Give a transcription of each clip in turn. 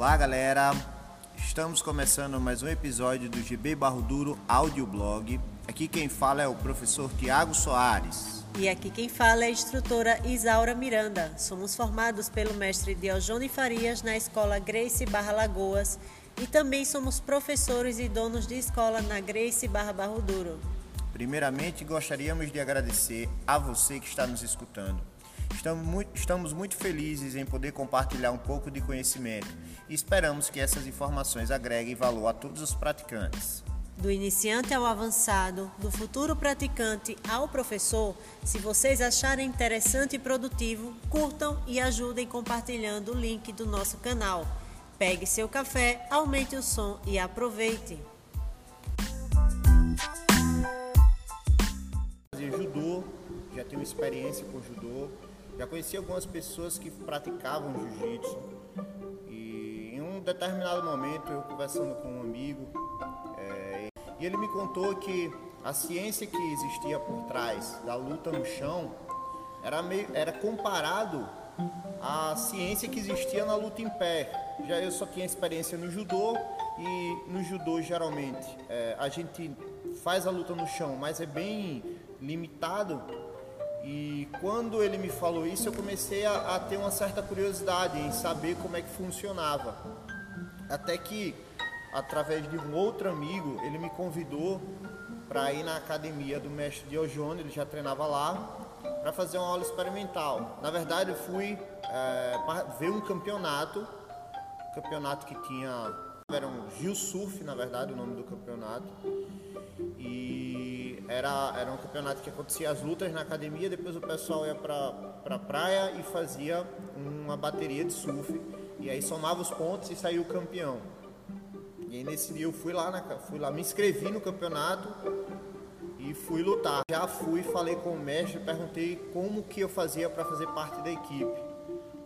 Olá, galera. Estamos começando mais um episódio do GB Barro Duro Audioblog. Aqui quem fala é o professor Tiago Soares. E aqui quem fala é a instrutora Isaura Miranda. Somos formados pelo mestre Diojone Farias na escola Grace Barra Lagoas e também somos professores e donos de escola na Grace Barra Barro Duro. Primeiramente, gostaríamos de agradecer a você que está nos escutando. Estamos muito, estamos muito felizes em poder compartilhar um pouco de conhecimento e esperamos que essas informações agreguem valor a todos os praticantes. Do iniciante ao avançado, do futuro praticante ao professor, se vocês acharem interessante e produtivo, curtam e ajudem compartilhando o link do nosso canal. Pegue seu café, aumente o som e aproveite. Judô, já tenho experiência com judô, já conheci algumas pessoas que praticavam jiu-jitsu e em um determinado momento eu conversando com um amigo é, e ele me contou que a ciência que existia por trás da luta no chão era, meio, era comparado à ciência que existia na luta em pé. Já eu só tinha experiência no judô e no judô geralmente é, a gente faz a luta no chão, mas é bem limitado e quando ele me falou isso, eu comecei a, a, ter uma certa curiosidade em saber como é que funcionava. Até que, através de um outro amigo, ele me convidou para ir na academia do mestre Diogênio, ele já treinava lá, para fazer uma aula experimental. Na verdade, eu fui é, ver um campeonato, campeonato que tinha. Era um Rio Surf, na verdade, o nome do campeonato. E era, era um campeonato que acontecia as lutas na academia, depois o pessoal ia pra, pra praia e fazia uma bateria de surf. E aí somava os pontos e saía o campeão. E aí nesse dia eu fui lá, na, fui lá, me inscrevi no campeonato e fui lutar. Já fui, falei com o mestre, perguntei como que eu fazia para fazer parte da equipe.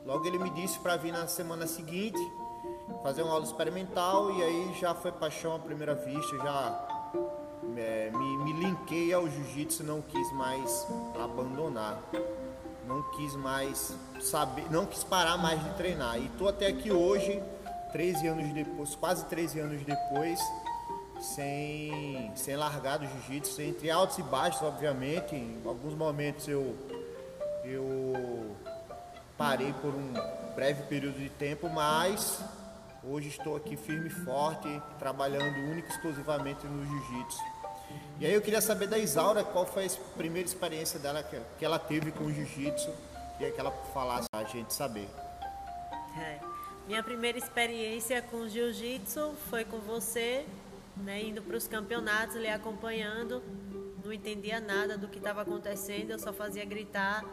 Logo ele me disse para vir na semana seguinte fazer uma aula experimental e aí já foi paixão à primeira vista, já é, me, me linkei ao jiu-jitsu e não quis mais abandonar. Não quis mais saber, não quis parar mais de treinar. E tô até aqui hoje, 13 anos depois, quase 13 anos depois, sem, sem largar do jiu-jitsu, entre altos e baixos, obviamente. Em alguns momentos eu, eu parei por um breve período de tempo, mas hoje estou aqui firme e forte, trabalhando única e exclusivamente no jiu-jitsu. E aí eu queria saber da Isaura qual foi a primeira experiência dela que, que ela teve com o jiu-jitsu e que ela falasse a gente saber. É. Minha primeira experiência com jiu-jitsu foi com você, né, indo para os campeonatos, lhe acompanhando. Não entendia nada do que estava acontecendo, eu só fazia gritar.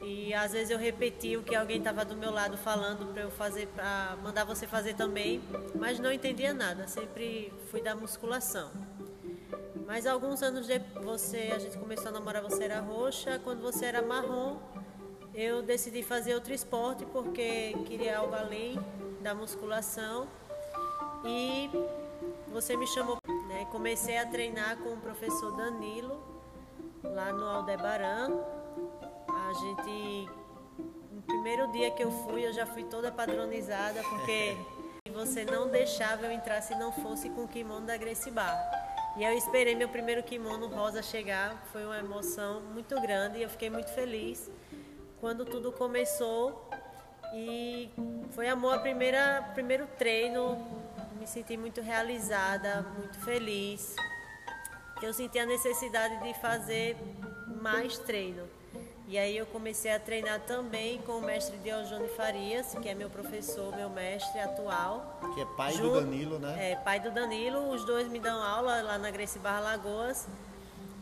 E às vezes eu repetia o que alguém estava do meu lado falando para eu fazer, para mandar você fazer também, mas não entendia nada. Sempre fui da musculação. Mas alguns anos depois, você, a gente começou a namorar, você era roxa. Quando você era marrom, eu decidi fazer outro esporte porque queria algo além da musculação. E você me chamou, né? Comecei a treinar com o professor Danilo lá no Aldebaran. A gente no primeiro dia que eu fui, eu já fui toda padronizada porque você não deixava eu entrar se não fosse com o kimono da Grace Bar. E eu esperei meu primeiro kimono rosa chegar, foi uma emoção muito grande e eu fiquei muito feliz quando tudo começou e foi amor a primeira primeiro treino, me senti muito realizada, muito feliz. Eu senti a necessidade de fazer mais treino. E aí eu comecei a treinar também com o mestre Diogene Farias, que é meu professor, meu mestre atual. Que é pai Junto, do Danilo, né? É, pai do Danilo. Os dois me dão aula lá na Grace Barra Lagoas.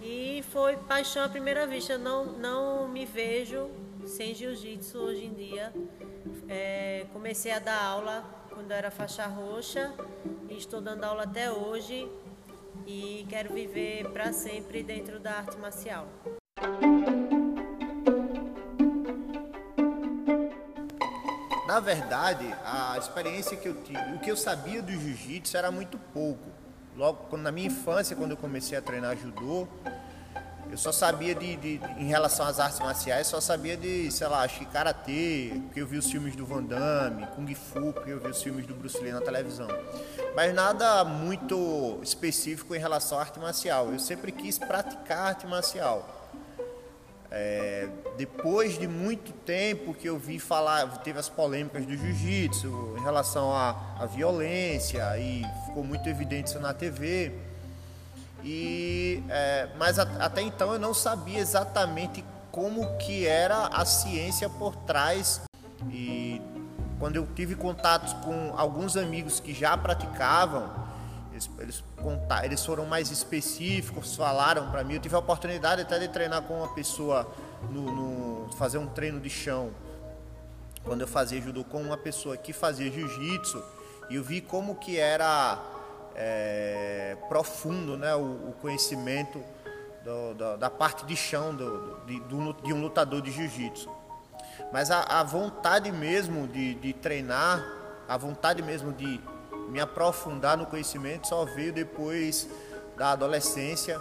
E foi paixão à primeira vista. Eu não, não me vejo sem jiu-jitsu hoje em dia. É, comecei a dar aula quando eu era faixa roxa e estou dando aula até hoje e quero viver para sempre dentro da arte marcial. Na verdade, a experiência que eu tive, o que eu sabia do jiu-jitsu era muito pouco. Logo, na minha infância, quando eu comecei a treinar judô, Eu só sabia de, de, em relação às artes marciais, só sabia de, sei lá, acho que karatê, porque eu vi os filmes do Van Damme, Kung Fu, porque eu vi os filmes do Bruce Lee na televisão. Mas nada muito específico em relação à arte marcial. Eu sempre quis praticar arte marcial. É, depois de muito tempo que eu vi falar, teve as polêmicas do jiu-jitsu em relação à, à, violência e ficou muito evidente isso na TV. E, é, mas a, até então eu não sabia exatamente como que era a ciência por trás. E quando eu tive contatos com alguns amigos que já praticavam, eles, eles, contar, eles foram mais específicos, falaram para mim. Eu tive a oportunidade até de treinar com uma pessoa, no, no, fazer um treino de chão. Quando eu fazia judô com uma pessoa que fazia jiu-jitsu, e eu vi como que era é, profundo né, o, o conhecimento do, do, da parte de chão do, de, de um lutador de jiu-jitsu. Mas a, a, vontade mesmo de, de treinar, a vontade mesmo de me aprofundar no conhecimento só veio depois da adolescência,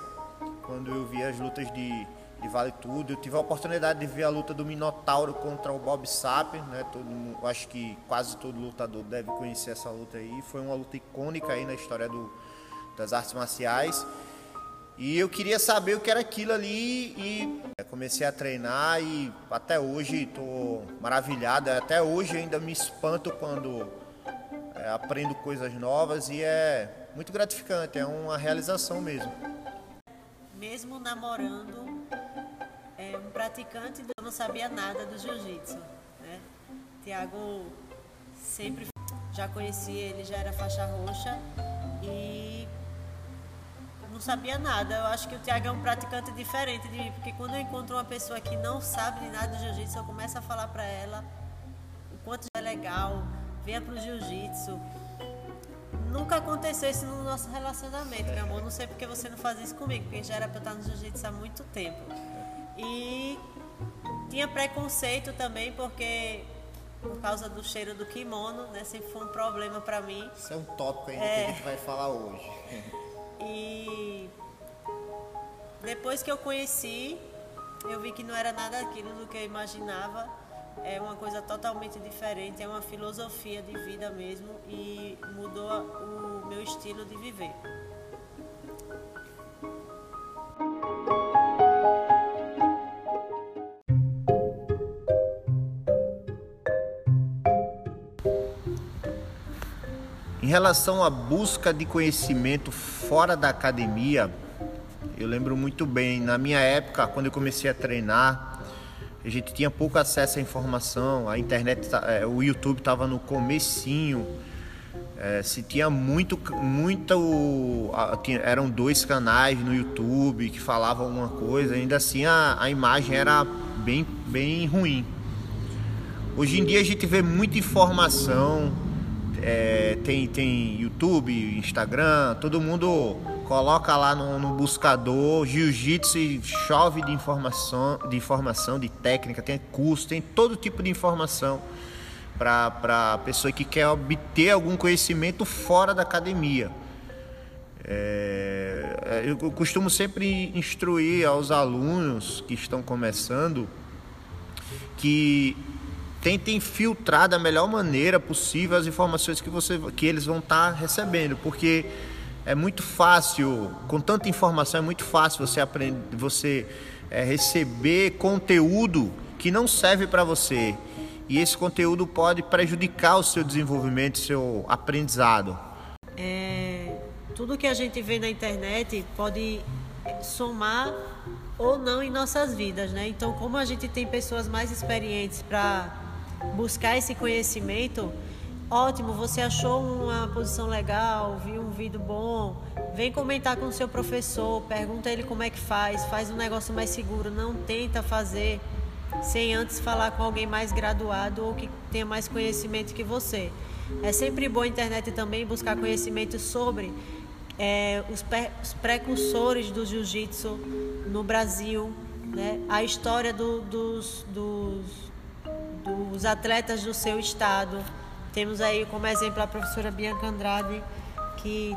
quando eu vi as lutas de, de Vale Tudo. Eu tive a oportunidade de ver a luta do Minotauro contra o Bob Sapp, né? Todo, acho que quase todo lutador deve conhecer essa luta aí. Foi uma luta icônica aí na história do, das artes marciais. E eu queria saber o que era aquilo ali e comecei a treinar e até hoje estou maravilhado. Até hoje ainda me espanto quando é, aprendo coisas novas e é muito gratificante, é uma realização mesmo. Mesmo namorando é, um praticante, eu não sabia nada do jiu-jitsu. Né? Tiago sempre já conhecia ele, já era faixa roxa e não sabia nada. Eu acho que o Tiago é um praticante diferente de mim, porque quando eu encontro uma pessoa que não sabe de nada de jiu-jitsu, eu começo a falar para ela o quanto é legal, venha pro jiu-jitsu. Nunca aconteceu isso no nosso relacionamento, meu amor. Não sei porque você não faz isso comigo, porque já era pra eu estar no jiu-jitsu há muito tempo. E tinha preconceito também, porque por causa do cheiro do kimono, né? Sempre foi um problema para mim. Isso é um tópico ainda é... que a gente vai falar hoje. E depois que eu conheci, eu vi que não era nada aquilo do que eu imaginava é uma coisa totalmente diferente, é uma filosofia de vida mesmo e mudou o meu estilo de viver. Em relação à busca de conhecimento fora da academia, eu lembro muito bem, na minha época, quando eu comecei a treinar, a gente tinha pouco acesso à informação, a internet, tá, é, o YouTube estava no comecinho, é, se tinha muito, muito, eram dois canais no YouTube que falavam alguma coisa, ainda assim a, a imagem era bem, bem ruim. Hoje em dia a gente vê muita informação, é, tem, tem YouTube, Instagram, todo mundo coloca lá no, no buscador jiu-jitsu e chove de informação, de informação, de técnica, tem curso, tem todo tipo de informação para a pessoa que quer obter algum conhecimento fora da academia. É, eu costumo sempre instruir aos alunos que estão começando que tentem filtrar da melhor maneira possível as informações que, você, que eles vão estar tá recebendo, porque é muito fácil, com tanta informação, é muito fácil você aprender, você é, receber conteúdo que não serve para você. E esse conteúdo pode prejudicar o seu desenvolvimento, seu aprendizado. É, tudo que a gente vê na internet pode somar ou não em nossas vidas, né? Então, como a gente tem pessoas mais experientes para buscar esse conhecimento, Ótimo, você achou uma posição legal, viu um vídeo bom, vem comentar com o seu professor, pergunta ele como é que faz, faz um negócio mais seguro, não tenta fazer sem antes falar com alguém mais graduado ou que tenha mais conhecimento que você. É sempre bom a internet também buscar conhecimento sobre é, os, os, precursores do jiu-jitsu no Brasil, né? a história do, dos, dos, dos atletas do seu estado temos aí como exemplo a professora Bianca Andrade, que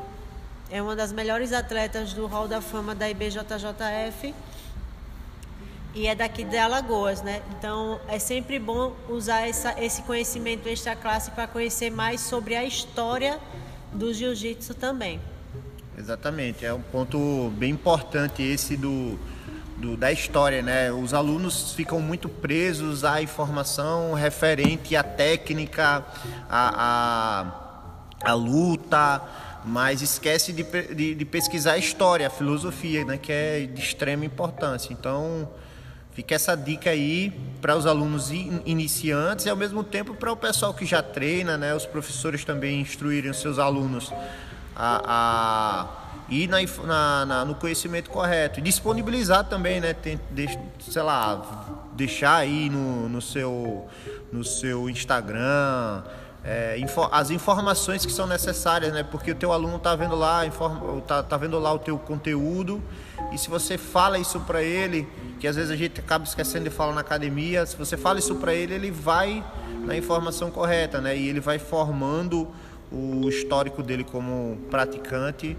é uma das melhores atletas do Hall da Fama da IBJJF e é daqui de Alagoas, né? Então é sempre bom usar essa, esse conhecimento extra classe para conhecer mais sobre a história do jiu-jitsu também. Exatamente, é um ponto bem importante esse do, do, da história, né? Os alunos ficam muito presos à informação referente à técnica, à, à, à luta, mas esquece de, de, de, pesquisar a história, a filosofia, né? Que é de extrema importância. Então, Fica essa dica aí para os alunos iniciantes e ao mesmo tempo para o pessoal que já treina, né? Os professores também instruírem os seus alunos a, a ir na, na, na, no conhecimento correto e disponibilizar também, né? Tem, sei lá, deixar aí no, no, seu, no seu Instagram é, info, as informações que são necessárias, né? Porque o teu aluno está vendo lá, informa, tá, tá vendo lá o teu conteúdo e se você fala isso para ele que às vezes a gente acaba esquecendo de falar na academia. Se você fala isso para ele, ele vai na informação correta, né? E ele vai formando o histórico dele como praticante.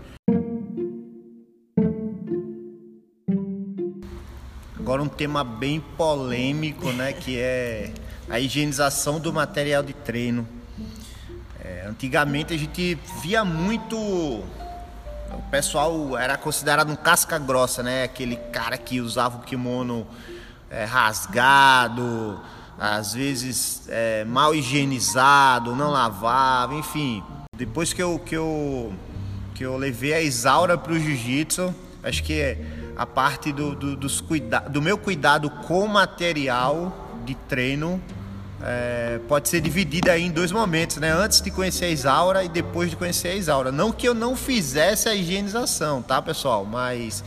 Agora um tema bem polêmico, né? Que é a higienização do material de treino. É, antigamente a gente via muito o pessoal era considerado um casca grossa, né? Aquele cara que usava o kimono é, rasgado, às vezes é, mal higienizado, não lavava, enfim. Depois que eu, que eu, que eu levei a Isaura para o jiu-jitsu, acho que a parte do, do, dos cuida do meu cuidado com material de treino é, pode ser dividida em dois momentos, né? Antes de conhecer a Isaura e depois de conhecer a Isaura. Não que eu não fizesse a higienização, tá, pessoal? Mas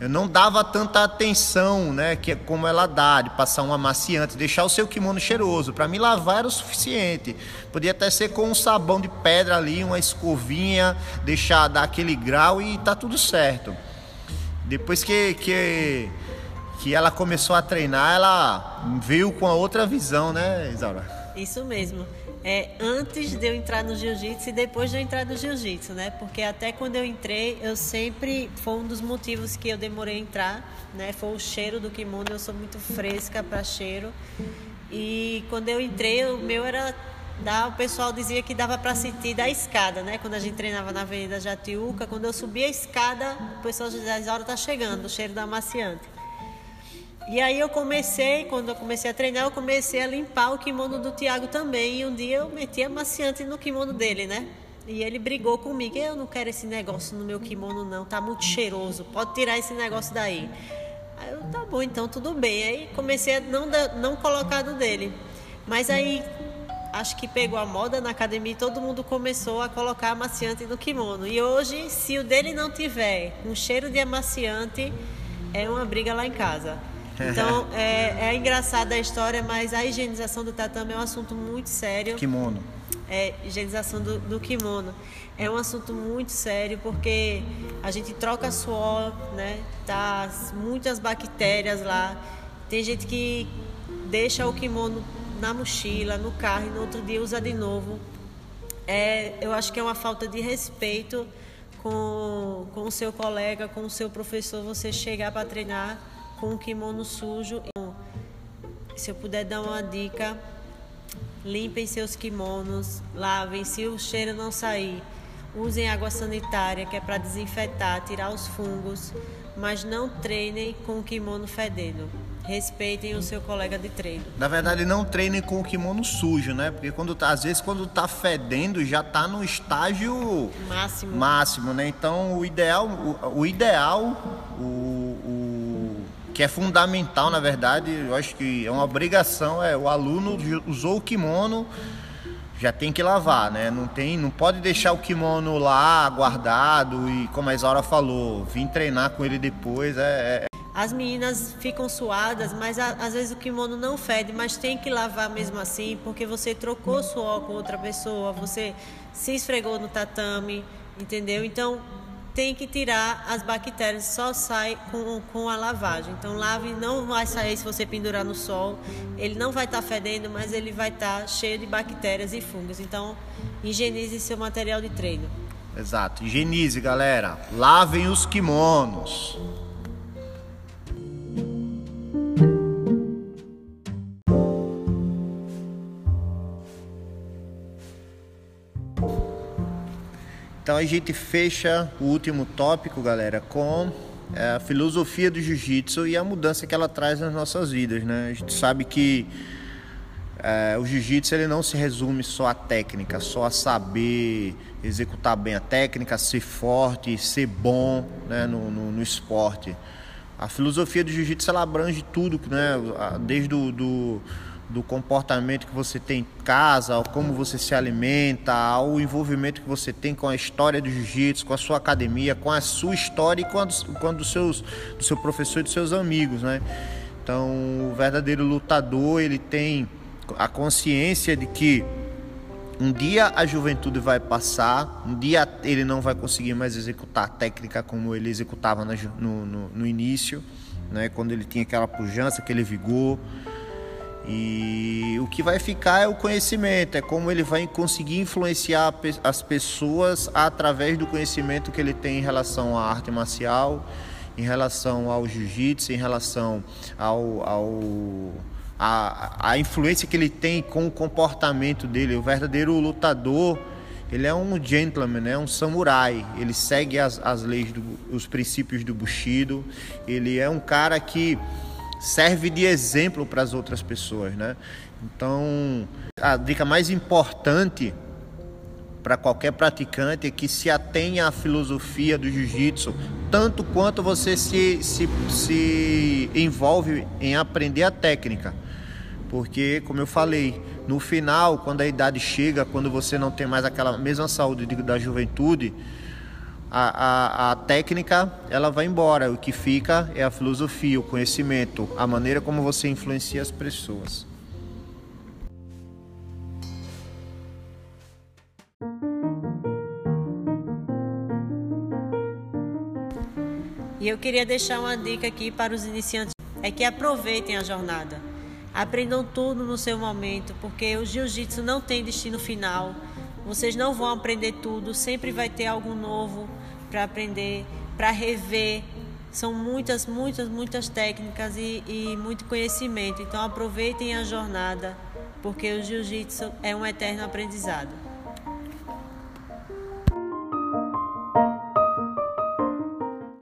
eu não dava tanta atenção, né? Que é como ela dá, de passar um amaciante, deixar o seu kimono cheiroso. Para me lavar era o suficiente. Podia até ser com um sabão de pedra ali, uma escovinha, deixar dar aquele grau e tá tudo certo. Depois que, que que ela começou a treinar, ela veio com a outra visão, né, Isaura? Isso mesmo. É, antes de eu entrar no jiu-jitsu e depois de eu entrar no jiu-jitsu, né? Porque até quando eu entrei, eu sempre foi um dos motivos que eu demorei a entrar, né? Foi o cheiro do kimono, eu sou muito fresca para cheiro. E quando eu entrei, o meu era da, o pessoal dizia que dava para sentir da escada, né? Quando a gente treinava na Avenida Jatiuca, quando eu subia a escada, o pessoal dizia: "A hora tá chegando, o cheiro da amaciante". E aí eu comecei, quando eu comecei a treinar, eu comecei a limpar o kimono do Thiago também. E um dia eu meti amaciante no kimono dele, né? E ele brigou comigo. Eu não quero esse negócio no meu kimono, não. Tá muito cheiroso. Pode tirar esse negócio daí. Aí eu, tá bom, então tudo bem. Aí comecei a não, não colocar do dele. Mas aí acho que pegou a moda na academia e todo mundo começou a colocar amaciante no kimono. E hoje, se o dele não tiver um cheiro de amaciante, é uma briga lá em casa. Então, é, é engraçada a história, mas a higienização do tatame é um assunto muito sério. Kimono. É, higienização do, do kimono. É um assunto muito sério porque a gente troca suor, né? Tá muitas bactérias lá. Tem gente que deixa o kimono na mochila, no carro e no outro dia usa de novo. É, eu acho que é uma falta de respeito com, com o seu colega, com o seu professor, você chegar para treinar com o kimono sujo. Se eu puder dar uma dica, limpem seus kimonos, lavem se o cheiro não sair. Usem água sanitária, que é para desinfetar, tirar os fungos, mas não treinem com o kimono fedendo. Respeitem o seu colega de treino. Na verdade, não treinem com o kimono sujo, né? Porque quando tá, às vezes quando tá fedendo já tá no estágio máximo, máximo né? Então, o ideal, o, o ideal, o, o que é fundamental, na verdade, eu acho que é uma obrigação, é o aluno usou o kimono, já tem que lavar, né? Não tem, não pode deixar o kimono lá guardado e como a Isaura falou, vir treinar com ele depois é, é... as meninas ficam suadas, mas a, às vezes o kimono não fede, mas tem que lavar mesmo assim, porque você trocou suor com outra pessoa, você se esfregou no tatame, entendeu? Então, tem que tirar as bactérias, só sai com, com a lavagem. Então, lave não vai sair se você pendurar no sol, ele não vai estar tá fedendo, mas ele vai estar tá cheio de bactérias e fungos. Então, higienize seu material de treino. Exato, higienize, galera. Lavem os kimonos. A gente fecha o último tópico, galera, com é, a filosofia do jiu-jitsu e a mudança que ela traz nas nossas vidas, né? A gente sabe que é, o jiu-jitsu ele não se resume só à técnica, só a saber executar bem a técnica, ser forte, ser bom né, no, no, no esporte. A filosofia do jiu-jitsu ela abrange tudo, né? Desde o do, do comportamento que você tem em casa, ao como você se alimenta, ao envolvimento que você tem com a história do jiu-jitsu, com a sua academia, com a sua história e com a, com a do, seus, do seu professor e dos seus amigos, né? Então, o verdadeiro lutador, ele tem a consciência de que um dia a juventude vai passar, um dia ele não vai conseguir mais executar a técnica como ele executava no, no, no início, né? quando ele tinha aquela pujança, aquele vigor. E o que vai ficar é o conhecimento, é como ele vai conseguir influenciar as pessoas através do conhecimento que ele tem em relação à arte marcial, em relação ao jiu-jitsu, em relação ao, ao a, a influência que ele tem com o comportamento dele. O verdadeiro lutador, ele é um gentleman, né? um samurai. Ele segue as, as leis, do, os princípios do Bushido. Ele é um cara que serve de exemplo para as outras pessoas, né? Então, a dica mais importante para qualquer praticante é que se atenha à filosofia do jiu-jitsu, tanto quanto você se, se, se envolve em aprender a técnica. Porque, como eu falei, no final, quando a idade chega, quando você não tem mais aquela mesma saúde da juventude, a, a, a, técnica ela vai embora. O que fica é a filosofia, o conhecimento, a maneira como você influencia as pessoas. E eu queria deixar uma dica aqui para os iniciantes: é que aproveitem a jornada. Aprendam tudo no seu momento, porque o jiu-jitsu não tem destino final. Vocês não vão aprender tudo, sempre vai ter algo novo para aprender, para rever. São muitas, muitas, muitas técnicas e, e muito conhecimento. Então aproveitem a jornada, porque o jiu-jitsu é um eterno aprendizado.